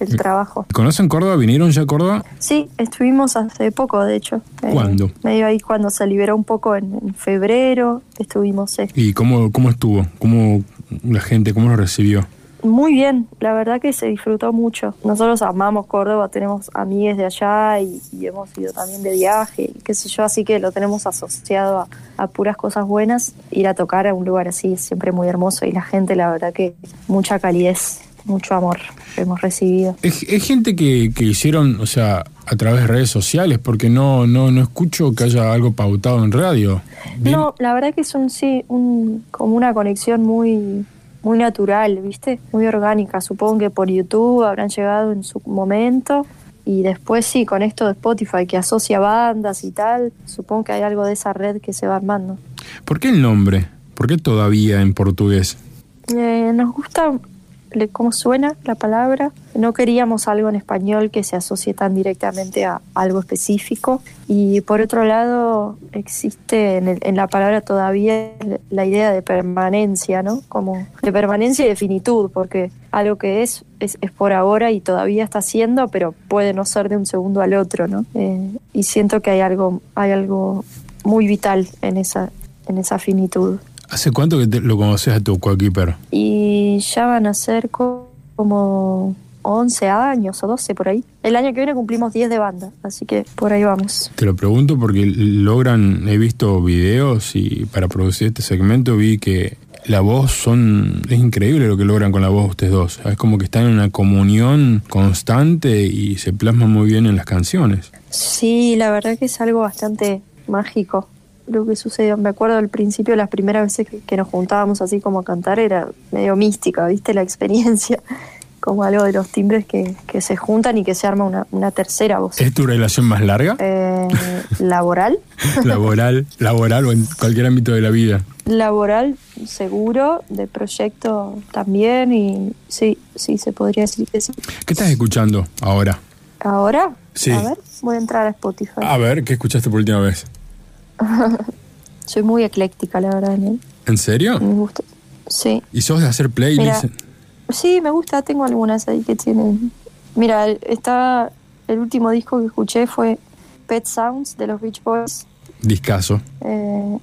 Speaker 10: el trabajo.
Speaker 2: ¿Conocen Córdoba? ¿Vinieron ya a Córdoba?
Speaker 10: Sí, estuvimos hace poco, de hecho. Eh,
Speaker 2: ¿Cuándo?
Speaker 10: medio ahí cuando se liberó un poco en, en febrero, estuvimos, sí.
Speaker 2: ¿Y cómo, cómo estuvo? ¿Cómo la gente, cómo lo recibió?
Speaker 10: Muy bien, la verdad que se disfrutó mucho. Nosotros amamos Córdoba, tenemos amigues de allá y, y hemos ido también de viaje, y qué sé yo, así que lo tenemos asociado a, a puras cosas buenas. Ir a tocar a un lugar así es siempre muy hermoso y la gente, la verdad que mucha calidez, mucho amor hemos recibido.
Speaker 2: Es, es gente que, que hicieron, o sea, a través de redes sociales, porque no, no, no escucho que haya algo pautado en radio. Bien-
Speaker 10: No, la verdad que es un sí, un, como una conexión muy muy natural, ¿viste? Muy orgánica. Supongo que por YouTube habrán llegado en su momento y después sí, con esto de Spotify que asocia bandas y tal, supongo que hay algo de esa red que se va armando.
Speaker 2: ¿Por qué el nombre? ¿Por qué todavía en portugués?
Speaker 10: Eh, nos gusta cómo suena la palabra. No queríamos algo en español que se asocie tan directamente a algo específico. Y por otro lado, existe en, la palabra todavía la idea de permanencia, ¿no? Como de permanencia y de finitud, porque algo que es, es, es por ahora y todavía está siendo, pero puede no ser de un segundo al otro, ¿no? Eh, y siento que hay algo, hay algo muy vital en esa, en esa finitud.
Speaker 2: ¿Hace cuánto que te- lo conoces a tu coequiper?
Speaker 10: Y ya van a ser co- como 11 años o 12 por ahí. El año que viene cumplimos 10 de banda, así que por ahí vamos.
Speaker 2: Te lo pregunto porque logran, he visto videos y para producir este segmento vi que la voz son, es increíble lo que logran con la voz ustedes dos. Es como que están en una comunión constante y se plasma muy bien en las canciones.
Speaker 10: Sí, la verdad que es algo bastante mágico lo que sucedió. Me acuerdo al principio, las primeras veces que, que nos juntábamos así como a cantar, era medio mística, ¿viste? La experiencia, *laughs* como algo de los timbres que, que se juntan y que se arma una, una tercera voz.
Speaker 2: ¿Es tu relación más larga?
Speaker 10: Eh, laboral. *laughs*
Speaker 2: laboral, laboral o en cualquier ámbito de la vida.
Speaker 10: Laboral, seguro, de proyecto también, y sí, sí, se podría decir que sí.
Speaker 2: ¿Qué estás escuchando ahora?
Speaker 10: ¿Ahora?
Speaker 2: Sí.
Speaker 10: A ver, voy a entrar a Spotify.
Speaker 2: A ver, ¿qué escuchaste por última vez? *laughs*
Speaker 10: Soy muy ecléctica, la verdad, Daniel.
Speaker 2: ¿En serio?
Speaker 10: Me gusta. Sí.
Speaker 2: ¿Y sos de hacer playlists?
Speaker 10: Mira. Sí, me gusta, tengo algunas ahí que tienen. Mira, está. El último disco que escuché fue Pet Sounds de los Beach Boys.
Speaker 2: Discaso.
Speaker 10: Eh,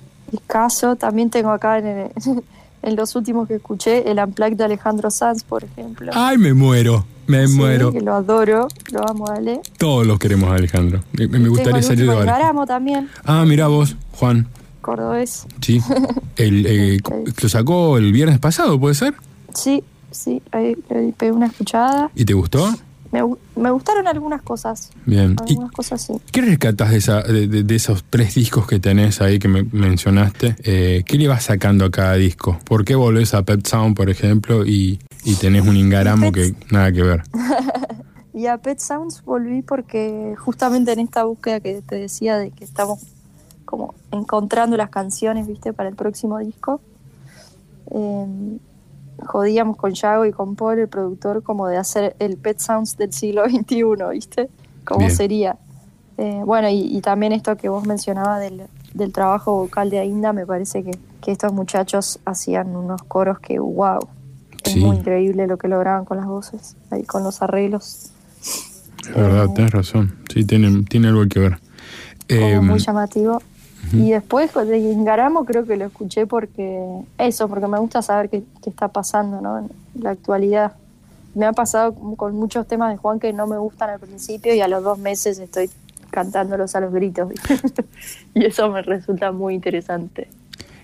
Speaker 10: Caso, también tengo acá en, el- *laughs* en los últimos que escuché el Unplugged de Alejandro Sanz, por ejemplo.
Speaker 2: Ay, me muero, me
Speaker 10: Sí,
Speaker 2: muero.
Speaker 10: lo adoro, lo amo, Ale.
Speaker 2: Todos los queremos a Alejandro. Me, gustaría salir de.
Speaker 10: Garamo también,
Speaker 2: Ah, mira vos, Juan.
Speaker 10: cordobés.
Speaker 2: Sí. *laughs* El, eh, Lo sacó el viernes pasado, ¿puede ser?
Speaker 10: Sí, sí, ahí le pegué una escuchada.
Speaker 2: ¿Y te gustó?
Speaker 10: Me, me gustaron algunas cosas.
Speaker 2: Bien. ¿Y
Speaker 10: Algunas cosas sí.
Speaker 2: qué rescatas de, esa, de, de- de esos tres discos que tenés ahí que me mencionaste? Eh, ¿Qué le vas sacando a cada disco? ¿Por qué volvés a Pet Sound, por ejemplo, y, y tenés un Ingaramo que nada que ver? *laughs*
Speaker 10: Y a Pet Sounds volví porque justamente en esta búsqueda que te decía de que estamos como encontrando las canciones, viste, para el próximo disco, eh, jodíamos con Yago y con Paul, el productor, como de hacer el Pet Sounds del siglo *laughs* XXI, viste, cómo
Speaker 12: Bien.
Speaker 10: sería. Eh, bueno, y, y también esto que vos mencionabas del, del trabajo vocal de Ainda, me parece que, que estos muchachos hacían unos coros que, wow, es muy increíble lo que lograban con las voces, ahí con los arreglos.
Speaker 2: La verdad, tenés razón. Sí, tiene, tiene algo que ver.
Speaker 10: como
Speaker 2: Eh,
Speaker 10: muy llamativo. Y después de Ingaramo creo que lo escuché porque eso, porque me gusta saber qué, qué está pasando ¿no? en la actualidad. Me ha pasado con muchos temas de Juan que no me gustan al principio y a los dos meses estoy cantándolos a los gritos. *laughs* y eso me resulta muy interesante.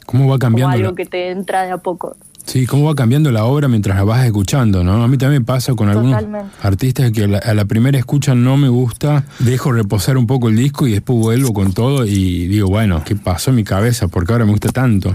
Speaker 2: ¿Cómo va
Speaker 10: Como
Speaker 2: cambiando?
Speaker 10: algo
Speaker 2: la-
Speaker 10: que te entra de a poco.
Speaker 2: Sí, cómo va cambiando la obra mientras la vas escuchando, ¿no? A mí también pasa con algunos
Speaker 10: Totalmente.
Speaker 2: artistas que a la, a la primera escucha no me gusta, dejo reposar un poco el disco y después vuelvo con todo y digo, bueno, ¿qué pasó en mi cabeza? Porque ahora me gusta tanto.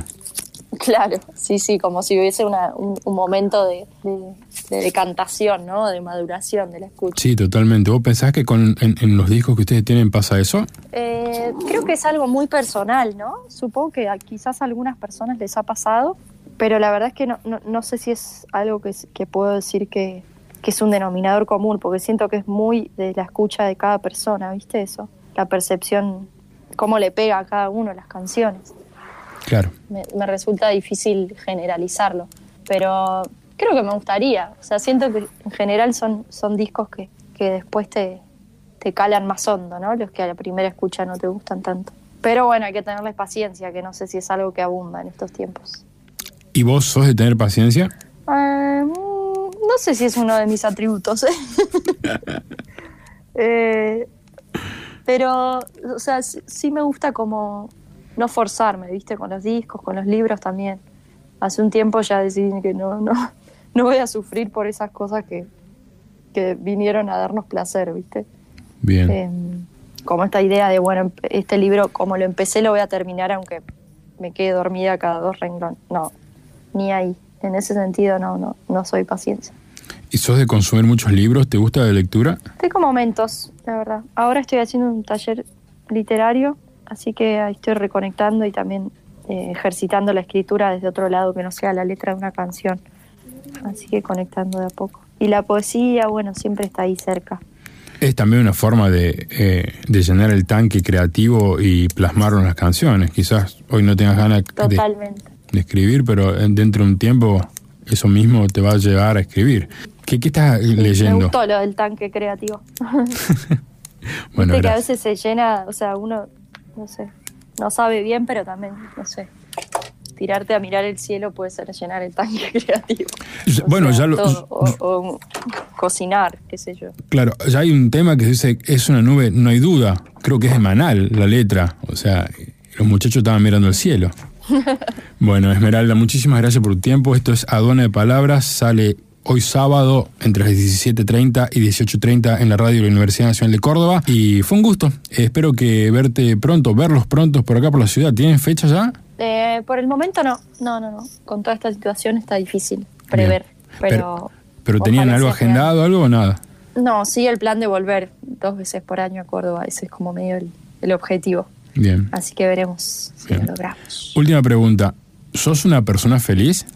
Speaker 10: Claro, sí, sí, como si hubiese una- un, un momento de, de- de decantación, ¿no? De maduración de la escucha.
Speaker 2: Sí, totalmente. ¿Vos pensás que con, en, en los discos que ustedes tienen pasa eso?
Speaker 10: Eh, creo que es algo muy personal, ¿no? Supongo que a quizás a algunas personas les ha pasado, pero la verdad es que no, no, no sé si es algo que, puedo decir que, que es un denominador común, porque siento que es muy de la escucha de cada persona, ¿viste eso? La percepción, cómo le pega a cada uno las canciones.
Speaker 2: Claro.
Speaker 10: Me, me resulta difícil generalizarlo, pero creo que me gustaría. O sea, siento que en general son, son discos que, que después te, te calan más hondo, ¿no? Los que a la primera escucha no te gustan tanto. Pero bueno, hay que tenerles paciencia, que no sé si es algo que abunda en estos tiempos.
Speaker 2: ¿Y vos sos de tener paciencia?
Speaker 10: Eh, mm, no sé si es uno de mis atributos. ¿eh? *laughs* Eh, pero, o sea, sí, sí me gusta como no forzarme, ¿viste? Con los discos, con los libros también. Hace un tiempo ya decidí que no, no, *laughs* no voy a sufrir por esas cosas que, que vinieron a darnos placer, ¿viste?
Speaker 2: Bien.
Speaker 10: Como esta idea de, bueno, este libro, como lo empecé, lo voy a terminar aunque me quede dormida cada dos renglones. No, ni ahí. En ese sentido, no, no, no soy paciencia.
Speaker 2: ¿Y sos de consumir muchos libros? ¿Te gusta la lectura?
Speaker 10: Tengo momentos, la verdad. Ahora estoy haciendo un taller literario, así que ahí estoy reconectando y también eh, ejercitando la escritura desde otro lado que no sea la letra de una canción. Así que conectando de a poco. Y la poesía, bueno, siempre está ahí cerca.
Speaker 2: Es también una forma de, eh, de llenar el tanque creativo y plasmarlo en las canciones. Quizás hoy no tengas ganas de. De escribir, pero eh, dentro de un tiempo eso mismo te va a llevar a escribir. ¿Qué, qué estás
Speaker 10: Me
Speaker 2: leyendo?
Speaker 10: gustó lo del tanque creativo. *laughs*
Speaker 2: Bueno,
Speaker 10: que a veces se llena, o sea, uno, no sé, no sabe bien, pero también, no sé, tirarte a mirar el cielo puede ser llenar el tanque *laughs* creativo. O
Speaker 2: bueno,
Speaker 10: sea,
Speaker 2: ya lo,
Speaker 10: todo, o, o cocinar, qué sé yo.
Speaker 2: Claro, ya hay un tema que dice es una nube, no hay duda. Creo que es de Manal la letra. O sea, los muchachos estaban mirando el cielo. *laughs* Bueno, Esmeralda, muchísimas gracias por tu tiempo. Esto es Aduana de Palabras. Sale hoy sábado entre las 17.30 y 18.30 en la radio de la Universidad Nacional de Córdoba. Y fue un gusto. Espero que verte pronto, verlos pronto por acá por la ciudad. ¿Tienen fecha ya?
Speaker 10: Eh, por el momento no, no, no, no. Con toda esta situación está difícil prever, pero...
Speaker 2: ¿Pero tenían algo agendado, algo o nada?
Speaker 10: No, sí, el plan de volver dos veces por año a Córdoba, ese es como medio el, el objetivo.
Speaker 2: Bien.
Speaker 10: Así que veremos si
Speaker 2: Bien.
Speaker 10: lo logramos.
Speaker 2: Última pregunta. ¿Sos una persona feliz?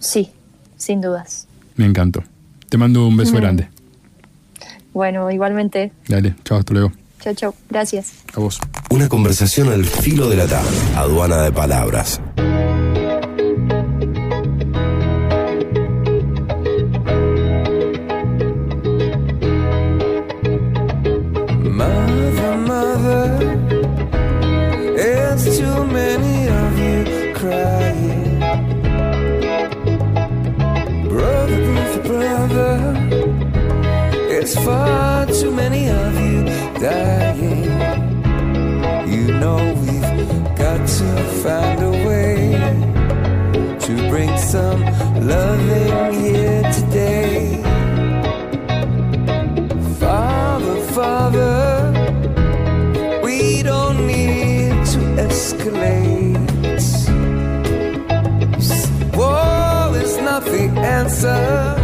Speaker 10: Sí, sin dudas.
Speaker 2: Me encantó. Te mando un beso
Speaker 10: Ujú.
Speaker 2: grande.
Speaker 10: Bueno, igualmente.
Speaker 2: Dale, chao, hasta luego.
Speaker 10: Chau, chau. Gracias.
Speaker 2: A vos.
Speaker 1: Una conversación al filo de la tarde. Aduana de palabras.
Speaker 3: It's far too many of you dying. You know we've got to find a way to bring some loving here today. Father, Father, we don't need to escalate. War is not the answer,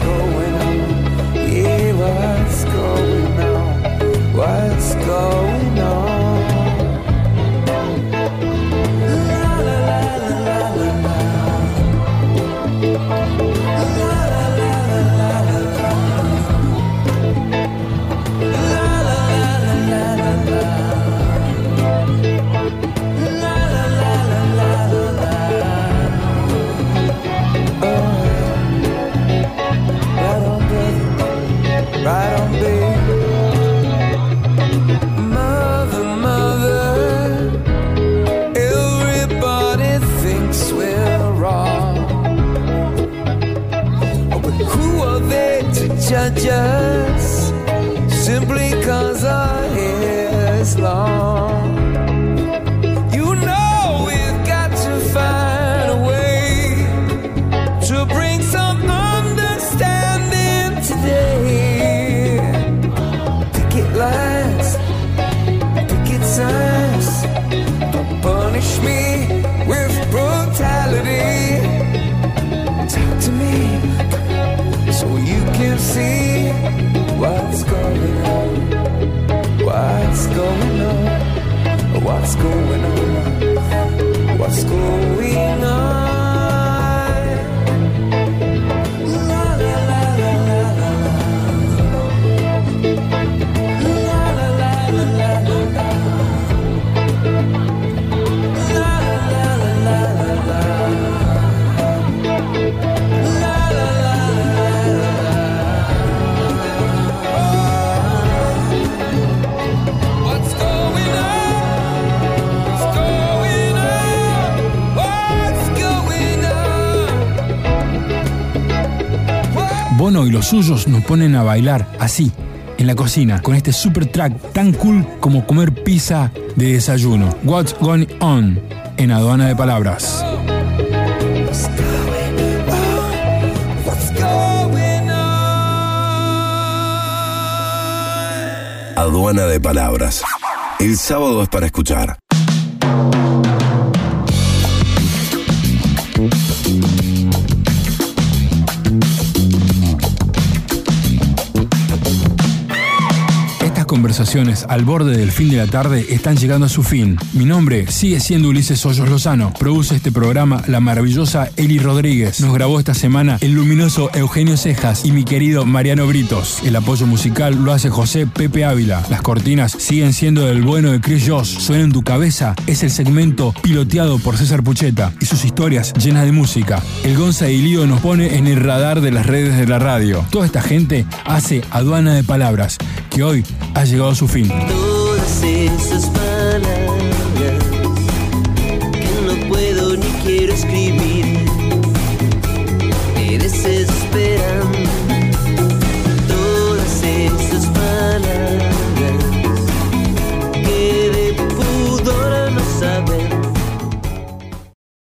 Speaker 3: going
Speaker 2: Y los suyos nos ponen a bailar así, en la cocina, con este super track tan cool como comer pizza de desayuno. What's Going On en Aduana de Palabras.
Speaker 1: Aduana de palabras. El sábado es para escuchar.
Speaker 2: Al borde del fin de la tarde están llegando a su fin. Mi nombre sigue siendo Ulises Hoyos Lozano. Produce este programa la maravillosa Eli Rodríguez. Nos grabó esta semana el luminoso Eugenio Cejas y mi querido Mariano Britos. El apoyo musical lo hace José Pepe Ávila. Las cortinas siguen siendo del bueno de Chris Joss. Suena en tu cabeza es el segmento piloteado por César Pucheta y sus historias llenas de música. El Gonza y Lío nos pone en el radar de las redes de la radio. Toda esta gente hace aduana de palabras que hoy ha llegado a su fin.